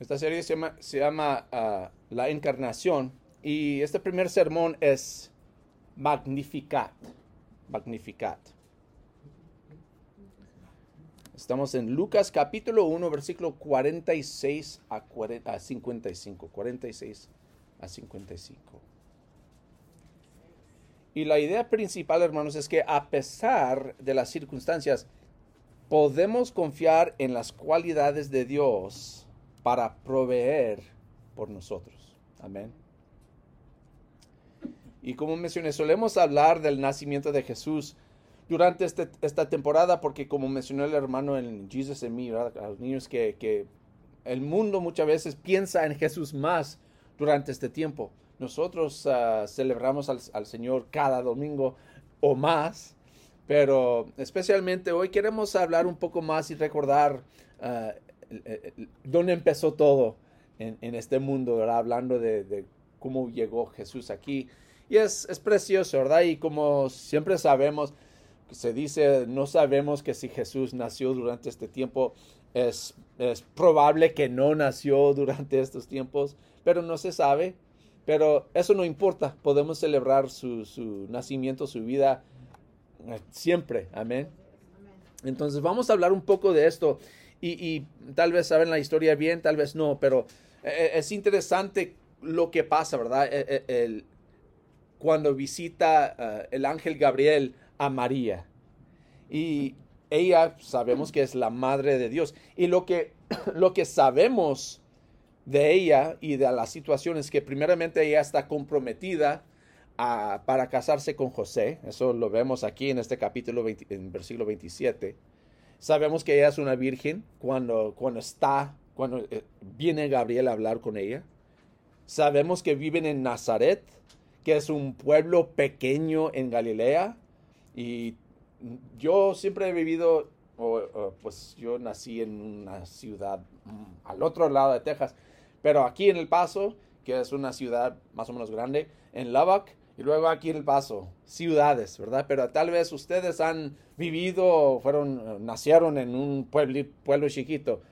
Esta serie se llama, se llama ah, La Encarnación y este primer sermón es Magnificat. Magnificat. Estamos en Lucas capítulo 1, versículo 46 a, 40 a 55. 46 a 55. Y la idea principal, hermanos, es que a pesar de las circunstancias, podemos confiar en las cualidades de Dios para proveer por nosotros. Amén. Y como mencioné, solemos hablar del nacimiento de Jesús durante este, esta temporada porque como mencionó el hermano en Jesus en mí, a los niños que, que el mundo muchas veces piensa en Jesús más durante este tiempo. Nosotros uh, celebramos al, al, Señor cada domingo o más, pero especialmente hoy queremos hablar un poco más y recordar uh, dónde empezó todo en, en este mundo, ¿verdad? hablando de, de, cómo llegó Jesús aquí. Y es, es precioso, ¿verdad? Y como siempre sabemos, se dice, no sabemos que si Jesús nació durante este tiempo, es, es probable que no nació durante estos tiempos, pero no se sabe. Pero eso no importa, podemos celebrar su, su nacimiento, su vida siempre, amén. Entonces vamos a hablar un poco de esto y, tal vez saben la historia bien, tal vez no, pero es interesante lo que pasa, ¿verdad? El, el, cuando visita el ángel Gabriel a María. Y ella sabemos que es la madre de Dios. Y lo que, lo que sabemos de ella y de las situaciones que primeramente ella está comprometida a, para casarse con José. Eso lo vemos aquí en este capítulo 20, en versículo 27. Sabemos que ella es una virgen cuando, cuando está, cuando eh, viene Gabriel a hablar con ella. Sabemos que viven en Nazaret, que es un pueblo pequeño en Galilea. Y yo siempre he vivido, pues yo nací en una ciudad al otro lado de Texas, pero aquí en El Paso, que es una ciudad más o menos grande, en Lubbock, y luego aquí El Paso, ciudades, ¿verdad? Pero tal vez ustedes han vivido, fueron, nacieron en un pueblo, pueblo chiquito.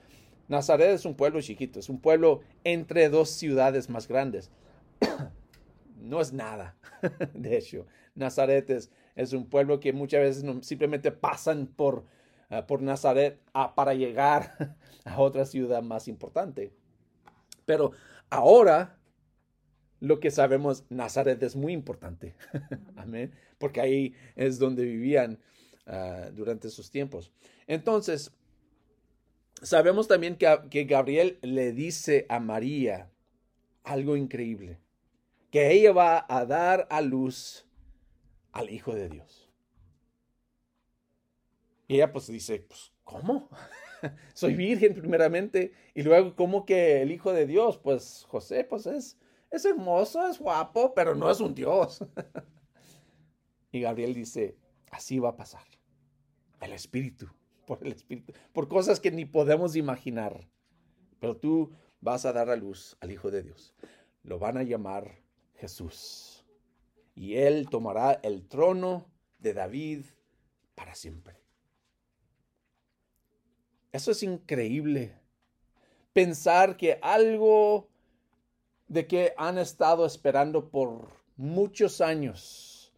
Nazaret es un pueblo chiquito, es un pueblo entre dos ciudades más grandes. no es nada, de hecho. Nazaret es, es, un pueblo que muchas veces simplemente pasan por, uh, por Nazaret a, para llegar a otra ciudad más importante. Pero ahora lo que sabemos, Nazaret es muy importante. Amén. Porque ahí es donde vivían uh, durante esos tiempos. Entonces, sabemos también que, que, Gabriel le dice a María algo increíble. Que ella va a dar a luz al Hijo de Dios. Y ella pues dice, pues, ¿cómo? soy virgen primeramente y luego como que el hijo de Dios, pues José, pues es, es hermoso, es guapo, pero no es un Dios. y Gabriel dice, así va a pasar. El Espíritu, por el Espíritu, por cosas que ni podemos imaginar. Pero tú vas a dar a luz al Hijo de Dios. Lo van a llamar Jesús. Y él tomará el trono de David para siempre. Eso es increíble. Pensar que algo de que han estado esperando por muchos años,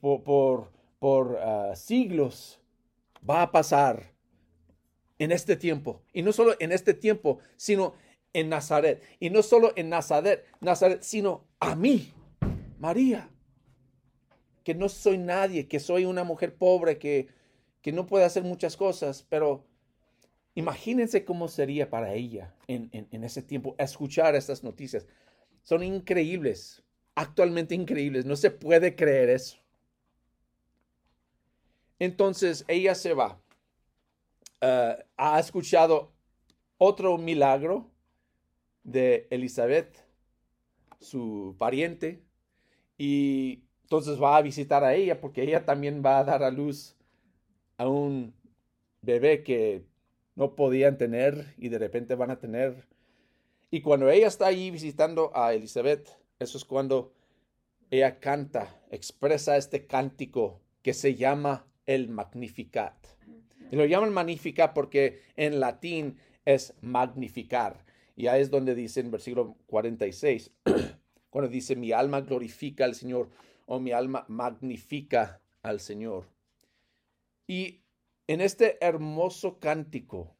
por, por, por uh, siglos, va a pasar en este tiempo. Y no solo en este tiempo, sino en Nazaret. Y no solo en Nazaret, Nazaret, sino a mí, María. Que no soy nadie, que soy una mujer pobre, que, que no puede hacer muchas cosas, pero Imagínense cómo sería para ella en, ese tiempo escuchar estas noticias. Son increíbles, actualmente increíbles. No se puede creer eso. Entonces ella se va. Uh, ha escuchado otro milagro de Elizabeth, su pariente, y entonces va a visitar a ella porque ella también va a dar a luz a un bebé que no podían tener y de repente van a tener. Y cuando ella está ahí visitando a Elizabeth, eso es cuando ella canta, expresa este cántico que se llama el Magnificat. Y lo llaman Magnificat porque en latín es magnificar. Y ahí es donde dice en versículo 46, cuando dice, mi alma glorifica al Señor o mi alma magnifica al Señor. Y en este hermoso cántico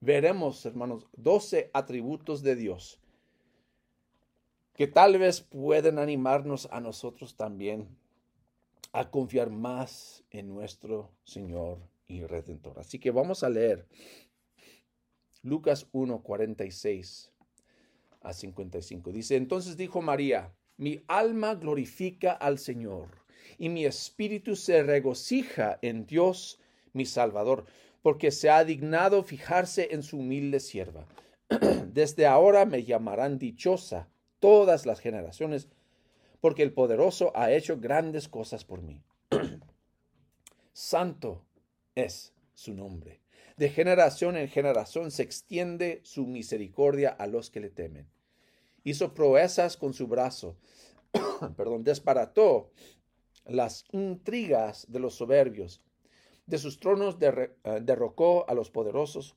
veremos, hermanos, doce atributos de Dios que tal vez pueden animarnos a nosotros también a confiar más en nuestro Señor y Redentor. Así que vamos a leer Lucas 1, 46 a 55. Dice, entonces dijo María, mi alma glorifica al Señor y mi espíritu se regocija en Dios mi Salvador, porque se ha dignado fijarse en su humilde sierva. Desde ahora me llamarán dichosa todas las generaciones, porque el poderoso ha hecho grandes cosas por mí. Santo es su nombre. De generación en generación se extiende su misericordia a los que le temen. Hizo proezas con su brazo, perdón, desbarató las intrigas de los soberbios. De sus tronos eh, derrocó a los poderosos,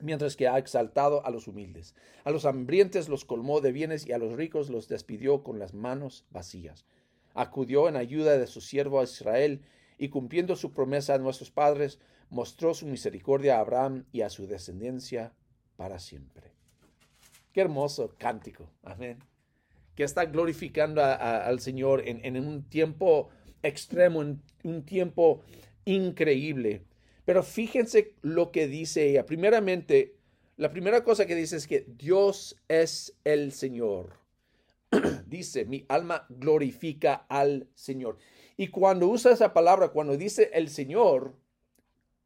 mientras que ha exaltado a los humildes. A los hambrientes los colmó de bienes y a los ricos los despidió con las manos vacías. Acudió en ayuda de su siervo Israel y cumpliendo su promesa a nuestros padres, mostró su misericordia a Abraham y a su descendencia para siempre. Qué hermoso cántico, amén. Que está glorificando al Señor en, en, un tiempo extremo, en un tiempo increíble. Pero fíjense lo que dice ella. Primeramente, la primera cosa que dice es que Dios es el Señor. dice, mi alma glorifica al Señor. Y cuando usa esa palabra, cuando dice el Señor,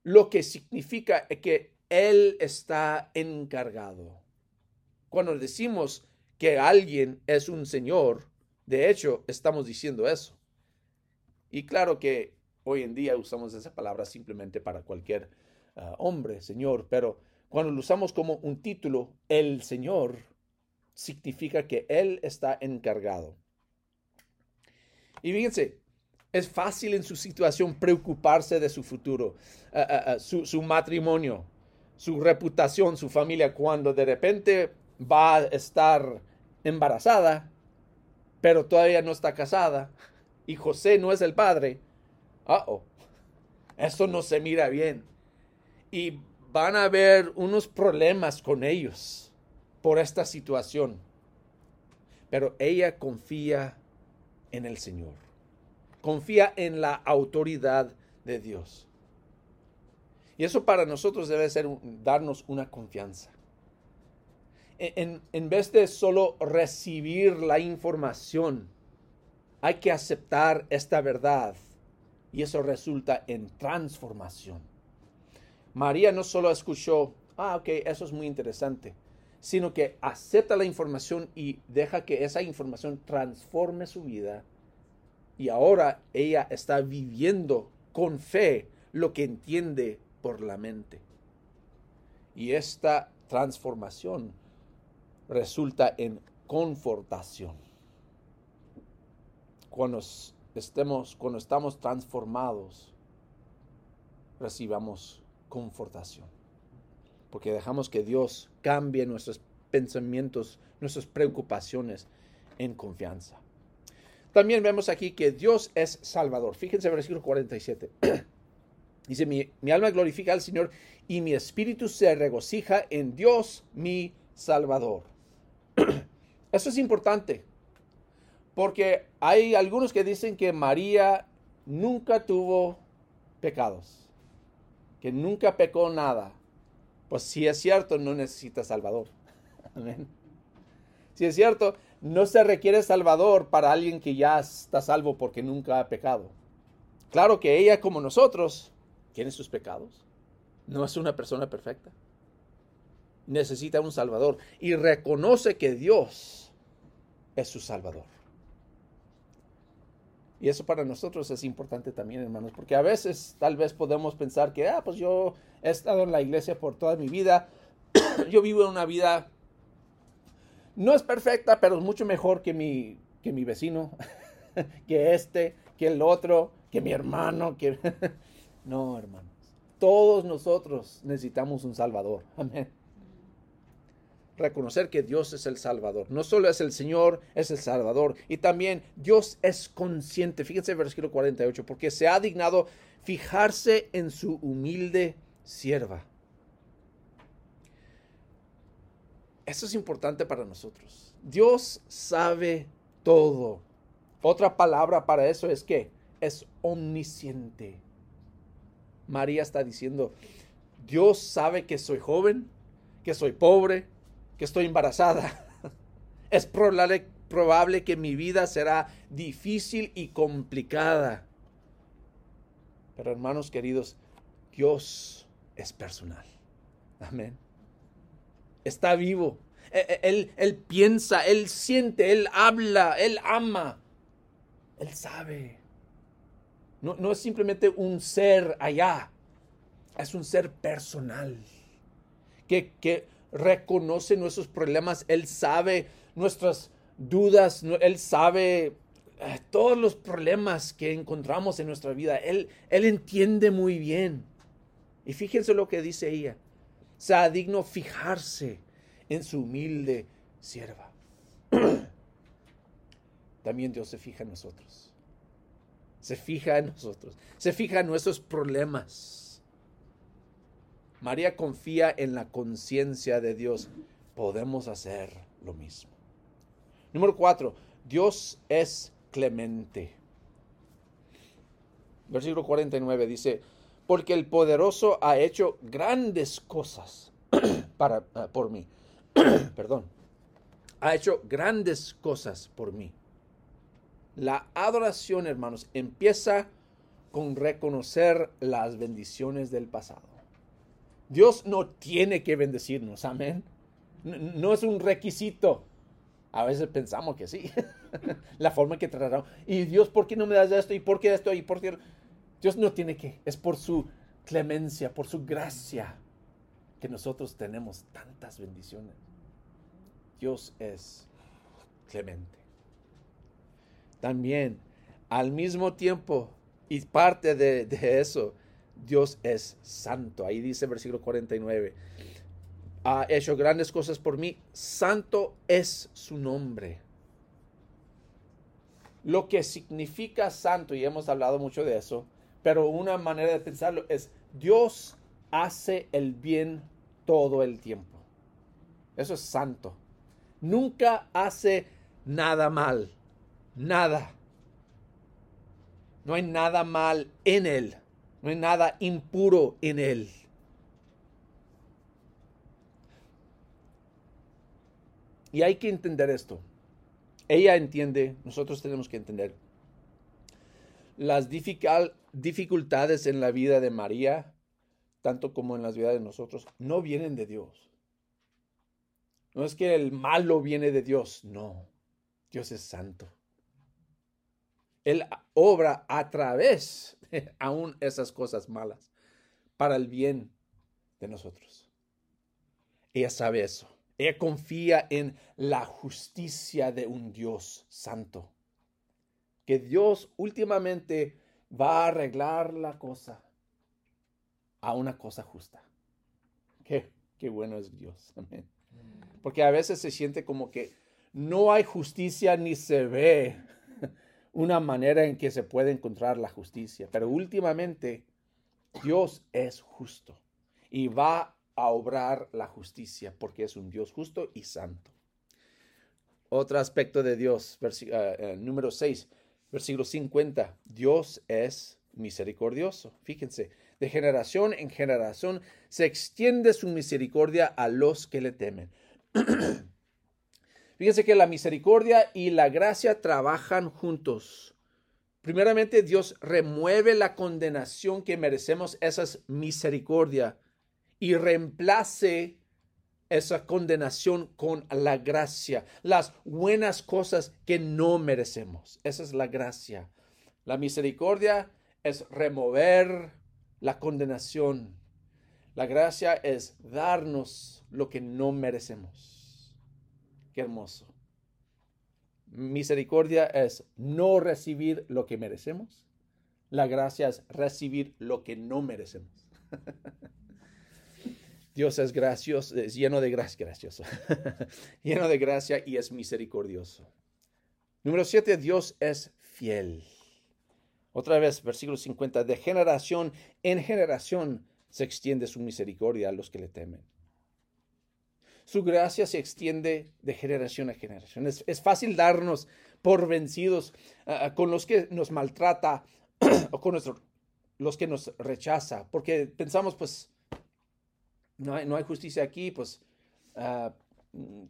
lo que significa es que Él está encargado. Cuando decimos que alguien es un Señor, de hecho, estamos diciendo eso. Y claro que hoy en día usamos esa palabra simplemente para cualquier ah, hombre, Señor, pero cuando lo usamos como un título, el Señor, significa que Él está encargado. Y fíjense, es fácil en su situación preocuparse de su futuro, eh, eh, su, matrimonio, su reputación, su familia, cuando de repente va a estar embarazada, pero todavía no está casada, y José no es el padre. Oh, eso no se mira bien. Y van a haber unos problemas con ellos por esta situación. Pero ella confía en el Señor confía en la autoridad de Dios. Y eso para nosotros debe ser darnos una confianza. En, en, vez de solo recibir la información, hay que aceptar esta verdad y eso resulta en transformación. María no solo escuchó, ah, ok, eso es muy interesante, sino que acepta la información y deja que esa información transforme su vida y ahora ella está viviendo con fe lo que entiende por la mente. Y esta transformación resulta en confortación. Cuando estemos, cuando estamos transformados, recibamos confortación. Porque dejamos que Dios cambie nuestros pensamientos, nuestras preocupaciones en confianza. También vemos aquí que Dios es Salvador. Fíjense el versículo 47. Dice, mi, mi, alma glorifica al Señor y mi espíritu se regocija en Dios mi Salvador. Eso es importante, porque hay algunos que dicen que María nunca tuvo pecados, que nunca pecó nada. Pues si es cierto, no necesita Salvador. Amén. Si es cierto, no se requiere salvador para alguien que ya está salvo porque nunca ha pecado. Claro que ella, como nosotros, tiene sus pecados. No es una persona perfecta. Necesita un salvador y reconoce que Dios es su salvador. Y eso para nosotros es importante también, hermanos, porque a veces tal vez podemos pensar que, ah, pues yo he estado en la iglesia por toda mi vida, yo vivo una vida no es perfecta, pero es mucho mejor que mi, que mi vecino, que este, que el otro, que mi hermano, que... no, hermanos. Todos nosotros necesitamos un Salvador. Amén. Reconocer que Dios es el Salvador. No solo es el Señor, es el Salvador. Y también Dios es consciente. Fíjense el versículo 48, porque se ha dignado fijarse en su humilde sierva. Eso es importante para nosotros. Dios sabe todo. Otra palabra para eso es que es omnisciente. María está diciendo, Dios sabe que soy joven, que soy pobre, que estoy embarazada. Es probable, probable que mi vida será difícil y complicada. Pero hermanos queridos, Dios es personal. Amén. Está vivo. E, e, él, él, piensa, él siente, él habla, él ama. Él sabe. No, no es simplemente un ser allá es un ser personal, que, que reconoce nuestros problemas, Él sabe nuestras dudas, Él sabe eh, todos los problemas que encontramos en nuestra vida, Él, Él entiende muy bien. Y fíjense lo que dice ella, sea digno fijarse en su humilde sierva. También Dios se fija en nosotros. Se fija en nosotros. Se fija en nuestros problemas María confía en la conciencia de Dios. Podemos hacer lo mismo. Número cuatro, Dios es clemente. Versículo 49 dice, porque el poderoso ha hecho grandes cosas para, ah, por mí. Perdón. Ha hecho grandes cosas por mí. La adoración, hermanos, empieza con reconocer las bendiciones del pasado. Dios no tiene que bendecirnos, amén. No, es un requisito. A veces pensamos que sí. la forma que tratamos. Y Dios, ¿por qué no me das esto? ¿Y por qué esto? ¿Y por qué? Dios no tiene que. Es por su clemencia, por su gracia, que nosotros tenemos tantas bendiciones. Dios es clemente. También, al mismo tiempo, y parte de eso, Dios es santo. Ahí dice versículo 49. Ha hecho grandes cosas por mí. Santo es su nombre. Lo que significa santo, y hemos hablado mucho de eso, pero una manera de pensarlo es Dios hace el bien todo el tiempo. Eso es santo. Nunca hace nada mal. Nada. No hay nada mal en él. No hay nada impuro en él. Y hay que entender esto. Ella entiende, nosotros tenemos que entender. Las dificultades en la vida de María, tanto como en las vidas de nosotros, no vienen de Dios. No es que el malo viene de Dios, no. Dios es santo. Él obra a través aún esas cosas malas, para el bien de nosotros. Ella sabe eso. Ella confía en la justicia de un Dios santo. Que Dios últimamente va a arreglar la cosa a una cosa justa. Qué, qué bueno es Dios. Amén. Porque a veces se siente como que no hay justicia ni se ve una manera en que se puede encontrar la justicia. Pero últimamente Dios es justo y va a obrar la justicia porque es un Dios justo y santo. Otro aspecto de Dios, eh, eh, número 6, versículo 50. Dios es misericordioso. Fíjense, de generación en generación se extiende su misericordia a los que le temen. Fíjense que la misericordia y la gracia trabajan juntos. Primeramente, Dios remueve la condenación que merecemos, esa es misericordia, y reemplace esa condenación con la gracia, las buenas cosas que no merecemos. Esa es la gracia. La misericordia es remover la condenación. La gracia es darnos lo que no merecemos. Qué hermoso. Misericordia es no recibir lo que merecemos. La gracia es recibir lo que no merecemos. Dios es gracioso, es lleno de gracia, gracioso, lleno de gracia y es misericordioso. Número siete, Dios es fiel. Otra vez, versículo 50, de generación en generación se extiende su misericordia a los que le temen. Su gracia se extiende de generación a generación. Es, fácil darnos por vencidos ah, ah, con los que nos maltrata o con los que nos rechaza, porque pensamos, pues, no hay, no hay justicia aquí, pues, ah,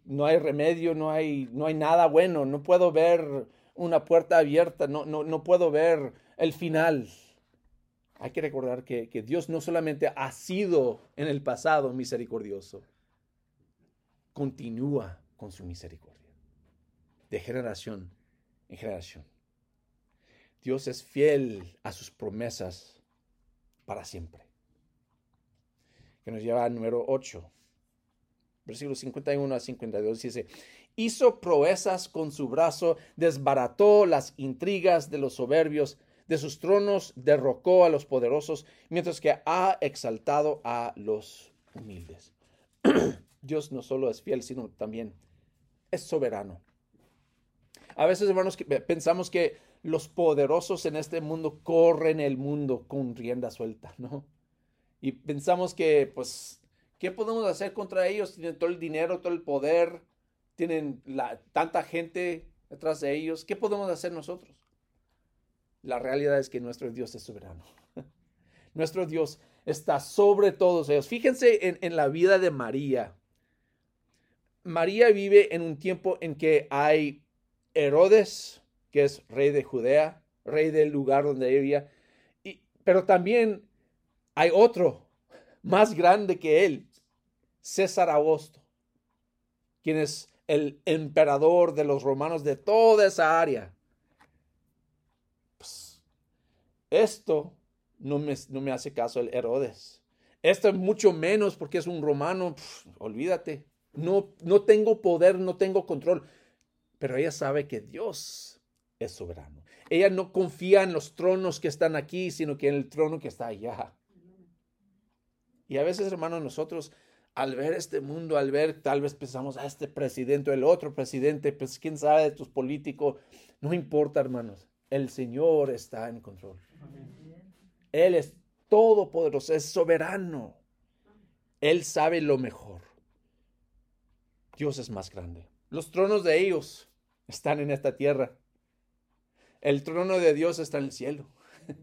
no hay remedio, no hay, no hay nada bueno, no puedo ver una puerta abierta, no, no, no puedo ver el final. Hay que recordar que, Dios no solamente ha sido en el pasado misericordioso, continúa con su misericordia, de generación en generación. Dios es fiel a sus promesas para siempre. Que nos lleva al número 8, versículos 51 a 52, dice, hizo proezas con su brazo, desbarató las intrigas de los soberbios, de sus tronos derrocó a los poderosos, mientras que ha exaltado a los humildes. Dios no solo es fiel, sino también es soberano. A veces, hermanos, pensamos que los poderosos en este mundo corren el mundo con rienda suelta, ¿no? Y pensamos que, pues, ¿qué podemos hacer contra ellos? Tienen todo el dinero, todo el poder, tienen tanta gente detrás de ellos. ¿Qué podemos hacer nosotros? La realidad es que nuestro Dios es soberano. nuestro Dios está sobre todos ellos. Fíjense en, la vida de María. María vive en un tiempo en que hay Herodes, que es rey de Judea, rey del lugar donde vivía, y, pero también hay otro más grande que él, César Augusto, quien es el emperador de los romanos de toda esa área. Esto no me, no me hace caso el Herodes. Esto es mucho menos porque es un romano. olvídate. No, no tengo poder, no tengo control. Pero ella sabe que Dios es soberano. Ella no confía en los tronos que están aquí, sino que en el trono que está allá. Y a veces, hermanos, nosotros al ver este mundo, al ver, tal vez pensamos a ah, este presidente o el otro presidente, pues quién sabe de tus políticos. No importa, hermanos. El Señor está en control. Él es todopoderoso, es soberano. Él sabe lo mejor. Dios es más grande. Los tronos de ellos están en esta tierra. El trono de Dios está en el cielo.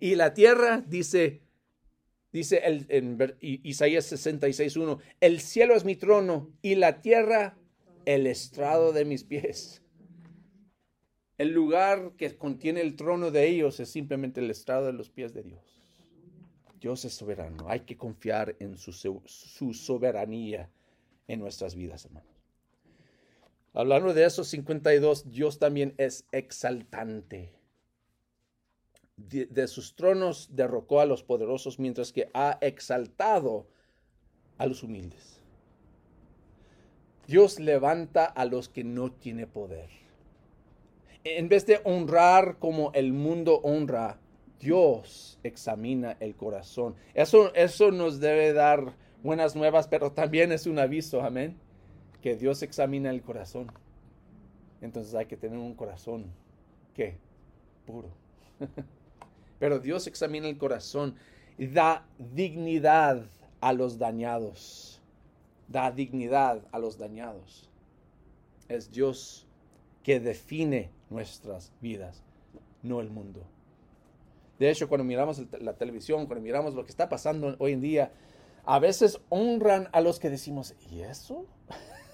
Y la tierra dice, dice el, en Isaías 66.1, el cielo es mi trono y la tierra el estrado de mis pies. El lugar que contiene el trono de ellos es simplemente el estrado de los pies de Dios. Dios es soberano. Hay que confiar en su, su soberanía en nuestras vidas, hermanos. Hablando de esos 52, Dios también es exaltante. De, sus tronos derrocó a los poderosos, mientras que ha exaltado a los humildes. Dios levanta a los que no tiene poder en vez de honrar como el mundo honra, Dios examina el corazón. Eso, eso nos debe dar buenas nuevas, pero también es un aviso, amén, que Dios examina el corazón. Entonces hay que tener un corazón, ¿qué? Puro. pero Dios examina el corazón y da dignidad a los dañados. Da dignidad a los dañados. Es Dios que define nuestras vidas, no el mundo. De hecho, cuando miramos la televisión, cuando miramos lo que está pasando hoy en día, a veces honran a los que decimos, ¿y eso?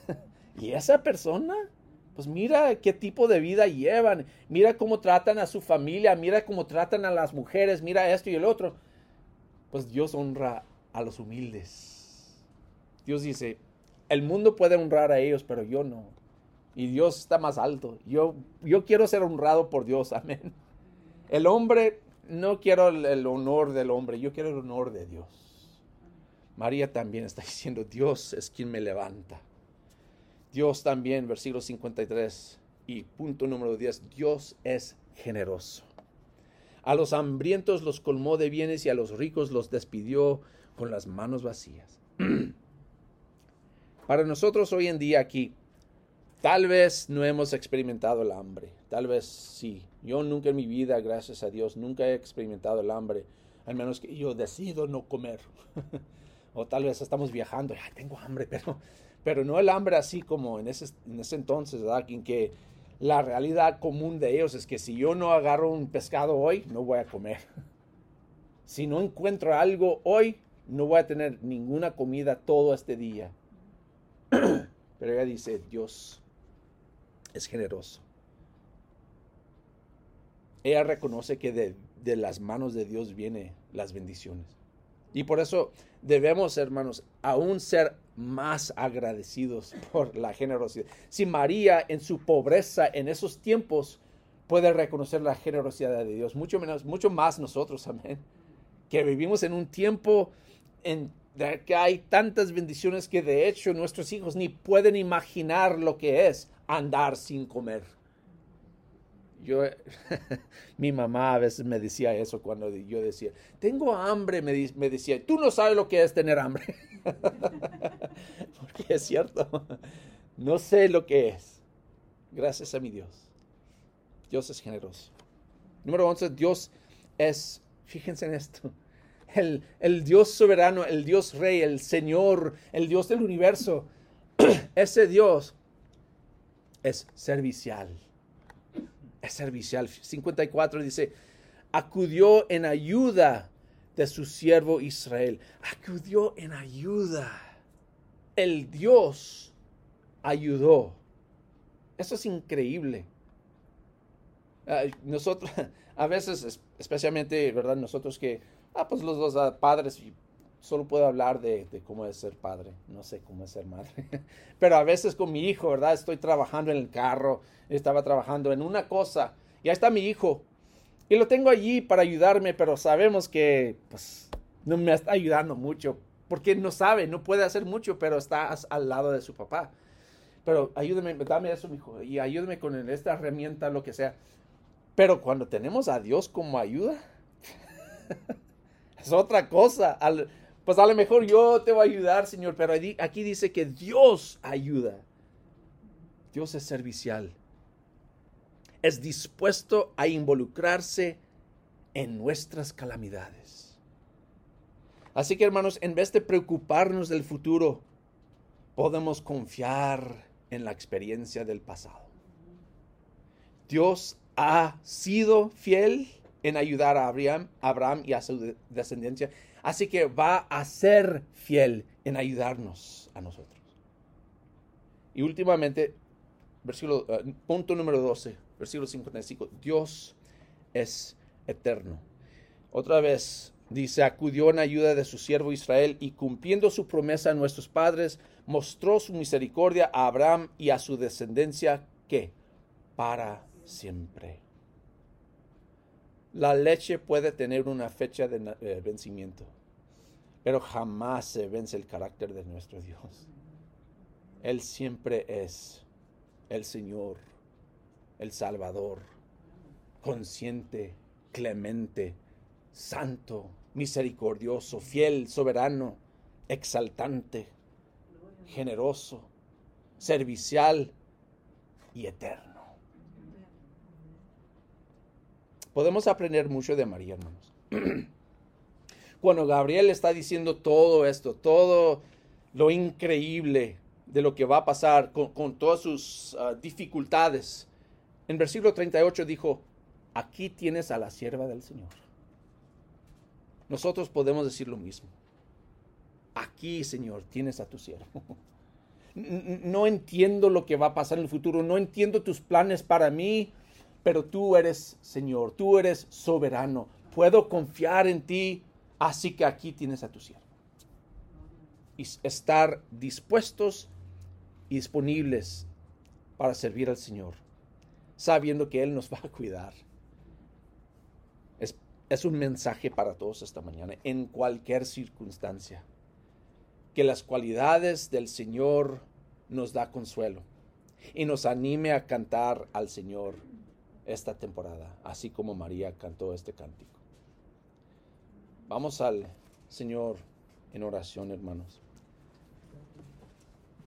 ¿Y esa persona? Pues mira qué tipo de vida llevan, mira cómo tratan a su familia, mira cómo tratan a las mujeres, mira esto y el otro. Pues Dios honra a los humildes. Dios dice, el mundo puede honrar a ellos, pero yo no y Dios está más alto. Yo, yo quiero ser honrado por Dios, amén. El hombre, no quiero el, honor del hombre, yo quiero el honor de Dios. María también está diciendo, Dios es quien me levanta. Dios también, versículo 53 y punto número 10, Dios es generoso. A los hambrientos los colmó de bienes y a los ricos los despidió con las manos vacías. Para nosotros hoy en día aquí, tal vez no hemos experimentado el hambre, tal vez sí. Yo nunca en mi vida, gracias a Dios, nunca he experimentado el hambre, al menos que yo decido no comer. o tal vez estamos viajando, tengo hambre, pero, pero no el hambre así como en ese, en ese entonces, ¿verdad? En que la realidad común de ellos es que si yo no agarro un pescado hoy, no voy a comer. Si no encuentro algo hoy, no voy a tener ninguna comida todo este día. Pero ella dice, Dios es generoso. Ella reconoce que de, de las manos de Dios vienen las bendiciones. Y por eso debemos, hermanos, aún ser más agradecidos por la generosidad. Si María en su pobreza en esos tiempos puede reconocer la generosidad de Dios, mucho menos, mucho más nosotros, amén, que vivimos en un tiempo en que hay tantas bendiciones que de hecho nuestros hijos ni pueden imaginar lo que es andar sin comer. Yo, mi mamá a veces me decía eso cuando yo decía, tengo hambre, me, me decía, tú no sabes lo que es tener hambre. Porque es cierto, no sé lo que es. Gracias a mi Dios. Dios es generoso. Número 11, Dios es, fíjense en esto, el, el Dios soberano, el Dios rey, el Señor, el Dios del universo. Ese Dios es servicial es servicial. 54 dice, acudió en ayuda de su siervo Israel. Acudió en ayuda. El Dios ayudó. Eso es increíble. nosotros, a veces, especialmente, ¿verdad? Nosotros que, ah, pues los dos ah, padres, solo puedo hablar de, de, cómo es ser padre, no sé cómo es ser madre. Pero a veces con mi hijo, ¿verdad? Estoy trabajando en el carro, estaba trabajando en una cosa, y ahí está mi hijo. Y lo tengo allí para ayudarme, pero sabemos que pues, no me está ayudando mucho, porque no sabe, no puede hacer mucho, pero está al lado de su papá. Pero ayúdame, dame eso, mi hijo, y ayúdame con esta herramienta, lo que sea. Pero cuando tenemos a Dios como ayuda, es otra cosa. Al, pues a lo mejor yo te voy a ayudar, Señor, pero aquí dice que Dios ayuda. Dios es servicial. Es dispuesto a involucrarse en nuestras calamidades. Así que hermanos, en vez de preocuparnos del futuro, podemos confiar en la experiencia del pasado. Dios ha sido fiel en ayudar a Abraham, Abraham y a su descendencia Así que va a ser fiel en ayudarnos a nosotros. Y últimamente, versículo, eh, punto número 12, versículo 55, Dios es eterno. Otra vez dice, acudió en ayuda de su siervo Israel y cumpliendo su promesa a nuestros padres, mostró su misericordia a Abraham y a su descendencia que para siempre. La leche puede tener una fecha de eh, vencimiento, pero jamás se vence el carácter de nuestro Dios. Él siempre es el Señor, el Salvador, consciente, clemente, santo, misericordioso, fiel, soberano, exaltante, generoso, servicial y eterno. Podemos aprender mucho de María, hermanos. Cuando Gabriel está diciendo todo esto, todo lo increíble de lo que va a pasar con, todas sus ah, dificultades, en versículo 38 dijo, aquí tienes a la sierva del Señor. Nosotros podemos decir lo mismo. Aquí, Señor, tienes a tu siervo. No entiendo lo que va a pasar en el futuro, no entiendo tus planes para mí, pero tú eres Señor, tú eres soberano, puedo confiar en ti, así que aquí tienes a tu siervo. Y estar dispuestos y disponibles para servir al Señor, sabiendo que Él nos va a cuidar. Es, es un mensaje para todos esta mañana, en cualquier circunstancia, que las cualidades del Señor nos da consuelo y nos anime a cantar al Señor esta temporada, así como María cantó este cántico. Vamos al Señor en oración, hermanos.